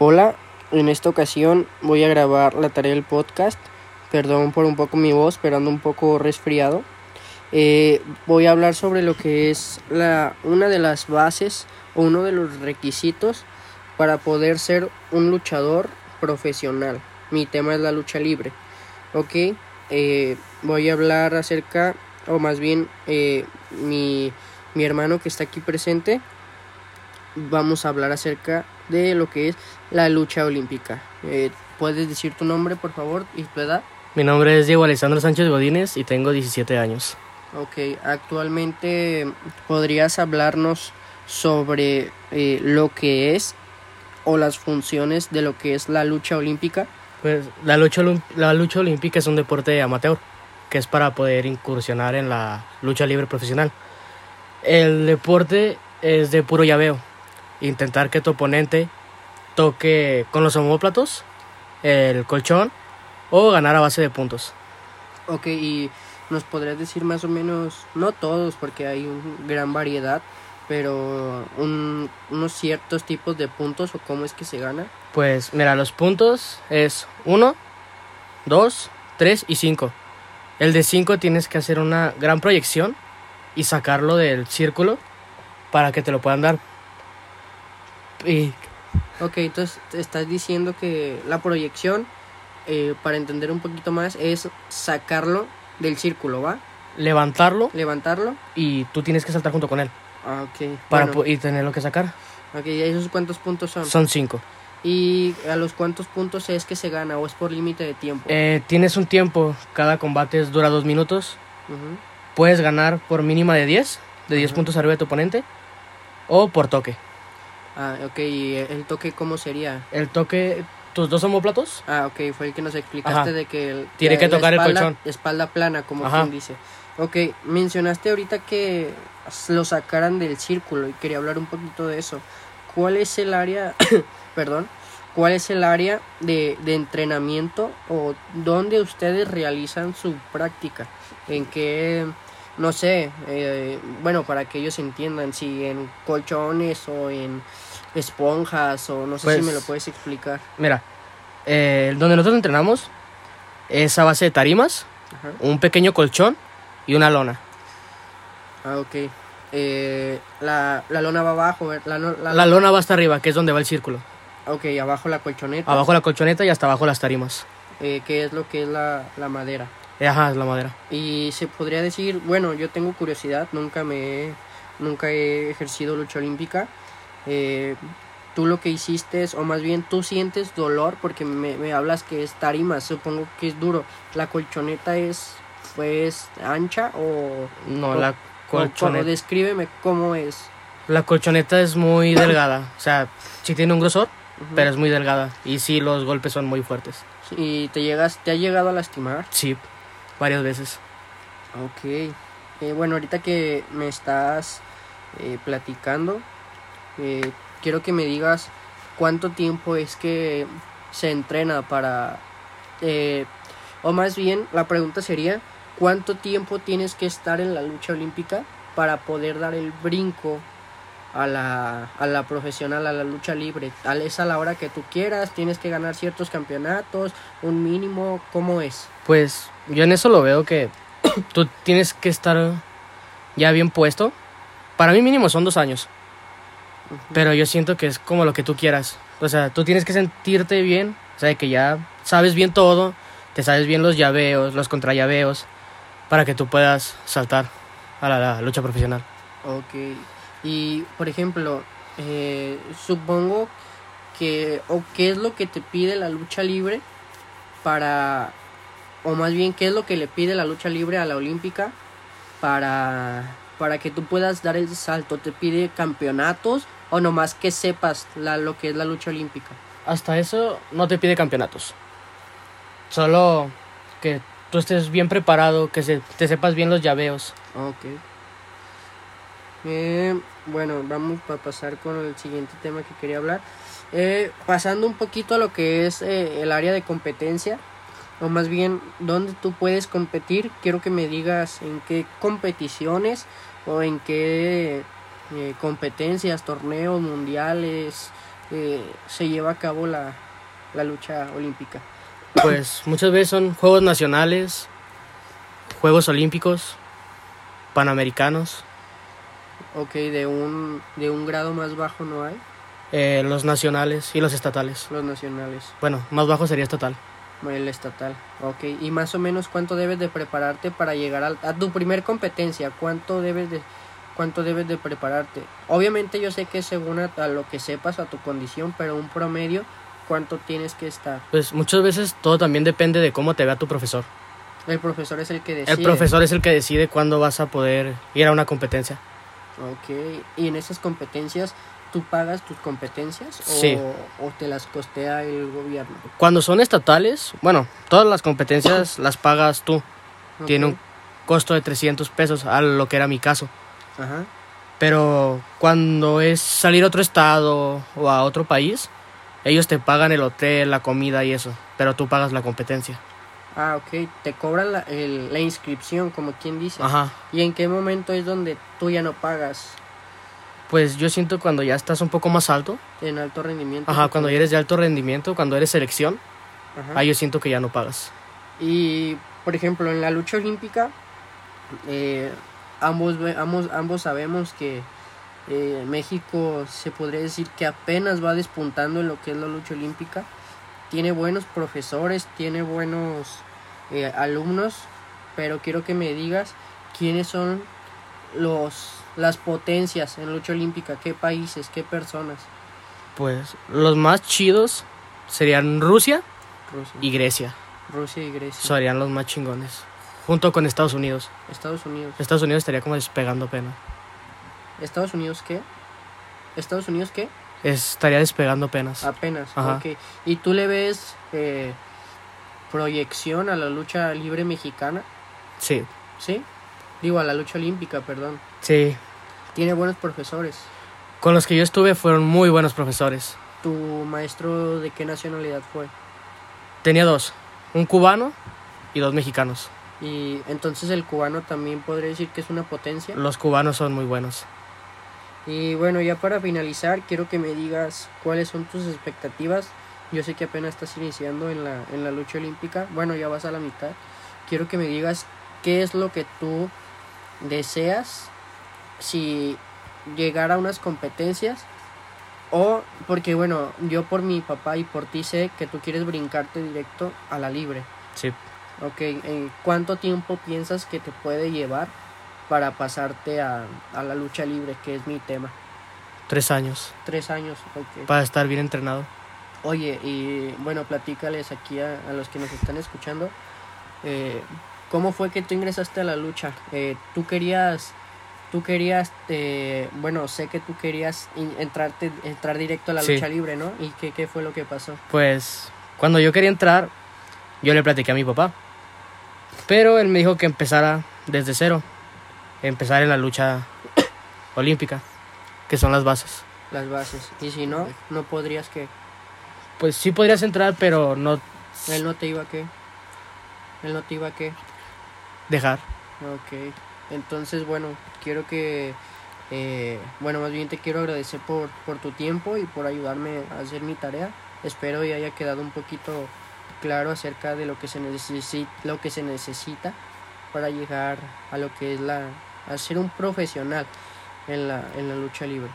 Hola, en esta ocasión voy a grabar la tarea del podcast. Perdón por un poco mi voz, pero ando un poco resfriado. Eh, voy a hablar sobre lo que es la, una de las bases o uno de los requisitos para poder ser un luchador profesional. Mi tema es la lucha libre. Ok, eh, voy a hablar acerca, o más bien eh, mi, mi hermano que está aquí presente, vamos a hablar acerca de lo que es la lucha olímpica. Eh, ¿Puedes decir tu nombre, por favor, y tu edad? Mi nombre es Diego Alessandro Sánchez Godínez y tengo 17 años. Ok, actualmente podrías hablarnos sobre eh, lo que es o las funciones de lo que es la lucha olímpica. Pues la lucha, la lucha olímpica es un deporte amateur que es para poder incursionar en la lucha libre profesional. El deporte es de puro llaveo. Intentar que tu oponente toque con los homóplatos, el colchón o ganar a base de puntos. Ok, y nos podrías decir más o menos, no todos, porque hay una gran variedad, pero un- unos ciertos tipos de puntos o cómo es que se gana. Pues mira, los puntos es 1, 2, 3 y 5. El de 5 tienes que hacer una gran proyección y sacarlo del círculo para que te lo puedan dar. Y Ok, entonces te estás diciendo que la proyección, eh, para entender un poquito más, es sacarlo del círculo, ¿va? levantarlo Levantarlo. y tú tienes que saltar junto con él Ah, ok. para Bueno, y tenerlo que sacar. ok, ¿y esos cuántos puntos son? Son 5. ¿Y a los cuántos puntos es que se gana o es por límite de tiempo? Eh, tienes un tiempo, cada combate dura 2 minutos. Puedes ganar por mínima de 10, de 10 Ajá. puntos arriba de tu oponente, o por toque. Ah, ok, ¿y el toque cómo sería? El toque, tus dos homóplatos Ah, ok, fue el que nos explicaste Ajá. de que... el- Tiene que tocar el espalda- colchón. Espalda plana, como Ajá. quien dice. Ok, mencionaste ahorita que lo sacaran del círculo y quería hablar un poquito de eso. ¿Cuál es el área, perdón, cuál es el área de, de entrenamiento o dónde ustedes realizan su práctica? ¿En qué, no sé, eh, bueno, para que ellos entiendan, si en colchones o en esponjas o no sé si Pues- me lo puedes explicar? Mira, eh, donde nosotros entrenamos es a base de tarimas, Ajá. un pequeño colchón y una lona. Ah, ok. Eh, la, la lona va abajo, ¿ver? la, la- La lona va hasta arriba, que es donde va el círculo. Ok, abajo la colchoneta. Abajo la colchoneta y hasta abajo las tarimas. eh, que es lo que es la, la madera. Eh, Ajá, es la madera. Y se podría decir, bueno, yo tengo curiosidad, nunca me he- nunca he ejercido lucha olímpica. Eh, tú lo que hiciste es, o más bien tú sientes dolor porque me, me hablas que es tarima, supongo que es duro. ¿La colchoneta es pues ancha o, No, O- la o colchoneta. descríbeme cómo es? La colchoneta es muy delgada. O sea, sí tiene un grosor, pero es muy delgada. Y sí, los golpes son muy fuertes. ¿Y te llegas, te ha llegado a lastimar? Sí, varias veces. Ok. Eh, bueno, ahorita que me estás eh, platicando, eh, quiero que me digas cuánto tiempo es que se entrena para... eh, o más bien, la pregunta sería, ¿cuánto tiempo tienes que estar en la lucha olímpica para poder dar el brinco a la, a la profesional, a la lucha libre? Tal es a la hora que tú quieras, tienes que ganar ciertos campeonatos, un mínimo, ¿cómo es? Pues yo en eso lo veo que tú tienes que estar ya bien puesto. Para mí mínimo son dos años. Pero yo siento que es como lo que tú quieras. O sea, tú tienes que sentirte bien. O sea, que ya sabes bien todo. Te sabes bien los llaveos, los contrallaveos. Para que tú puedas saltar a la, la lucha profesional. Ok. Y, por ejemplo, eh, supongo que, o qué es lo que te pide la lucha libre para, o más bien, qué es lo que le pide la lucha libre a la olímpica para, para que tú puedas dar el salto. ¿Te pide campeonatos o nomás que sepas la, lo que es la lucha olímpica? Hasta eso no te pide campeonatos. Solo que tú estés bien preparado, que se, te sepas bien los llaveos. Ok. Eh, bueno, vamos a pasar con el siguiente tema que quería hablar. Eh, pasando un poquito a lo que es eh, el área de competencia, o más bien dónde tú puedes competir, quiero que me digas en qué competiciones o en qué eh, competencias, torneos mundiales, eh, se lleva a cabo la, la lucha olímpica? Pues muchas veces son Juegos Nacionales, Juegos Olímpicos, Panamericanos, Ok, de un, de un grado más bajo no hay, eh, los nacionales y los estatales. los nacionales, Bueno, más bajo sería estatal. el estatal. Ok, y más o menos cuánto debes de prepararte para llegar al- a, tu primer competencia, cuánto debes de cuánto debes de prepararte. Obviamente yo sé que según a, a lo que sepas, a tu condición, pero un promedio, cuánto tienes que estar. Pues muchas veces todo también depende de cómo te vea tu profesor. El profesor es el que decide. El profesor es el que decide cuándo vas a poder ir a una competencia. Ok, y en esas competencias, ¿tú pagas tus competencias o, Sí. o te las costea el gobierno? Cuando son estatales, bueno, todas las competencias las pagas tú. Tiene un costo de 300 pesos, a lo que era mi caso. Ajá. Pero cuando es salir a otro estado o a otro país, ellos te pagan el hotel, la comida y eso, pero tú pagas la competencia. Ah, ok, te cobran la, el- la inscripción, como quien dice. Ajá. ¿Y en qué momento es donde tú ya no pagas Pues yo siento cuando ya estás un poco más alto, en alto rendimiento? ajá, cuando ya eres de alto rendimiento, cuando eres selección, Ajá. ahí yo siento que ya no pagas. Y, por ejemplo, en la lucha olímpica, eh, ambos, ambos, ambos sabemos que eh, México se podría decir que apenas va despuntando en lo que es la lucha olímpica. Tiene buenos profesores, tiene buenos eh, alumnos, pero quiero que me digas quiénes son los las potencias en lucha olímpica, qué países, qué personas. Pues los más chidos serían Rusia Rusia, y Grecia. Rusia y Grecia, Serían los más chingones. Junto con Estados Unidos. Estados Unidos. Estados Unidos estaría como despegando pena. ¿Estados Unidos qué? ¿Estados Unidos qué? Estaría despegando penas. Apenas, Ajá. ok. ¿Y tú le ves eh, proyección a la lucha libre mexicana? Sí, ¿Sí? Digo, a la lucha olímpica, perdón. sí. Tiene buenos profesores. Con los que yo estuve fueron muy buenos profesores. ¿Tu maestro de qué nacionalidad fue? Tenía dos, un cubano y dos mexicanos. Y entonces el cubano también podría decir que es una potencia. Los cubanos son muy buenos. Y bueno, ya para finalizar, quiero que me digas cuáles son tus expectativas. Yo sé que apenas estás iniciando en la, en la lucha olímpica. Bueno, ya vas a la mitad. Quiero que me digas qué es lo que tú deseas si llegar a unas competencias. O porque bueno, yo por mi papá y por ti sé que tú quieres brincarte directo a la libre. Sí, Ok, ¿en cuánto tiempo piensas que te puede llevar para pasarte a, a la lucha libre, que es mi tema? tres años Tres años, ok. para estar bien entrenado. Oye, y bueno, platícales aquí a, a los que nos están escuchando. eh, ¿Cómo fue que tú ingresaste a la lucha? Eh, tú querías, tú querías, eh, bueno, sé que tú querías in- entrarte, entrar directo a la Sí. lucha libre, ¿no? ¿Y qué, qué fue lo que pasó? Pues cuando yo quería entrar, yo le platiqué a mi papá. Pero él me dijo que empezara desde cero. Empezar en la lucha olímpica, que son las bases. Las bases. Y si no, no podrías que... Pues sí podrías entrar, pero no Él no te iba a qué. Él no te iba a qué. dejar. Ok, entonces bueno, quiero que, eh, bueno, más bien te quiero agradecer por, por tu tiempo y por ayudarme a hacer mi tarea. Espero y haya quedado un poquito claro acerca de lo que se necesita, lo que se necesita para llegar a lo que es la, a ser un profesional en la, en la lucha libre.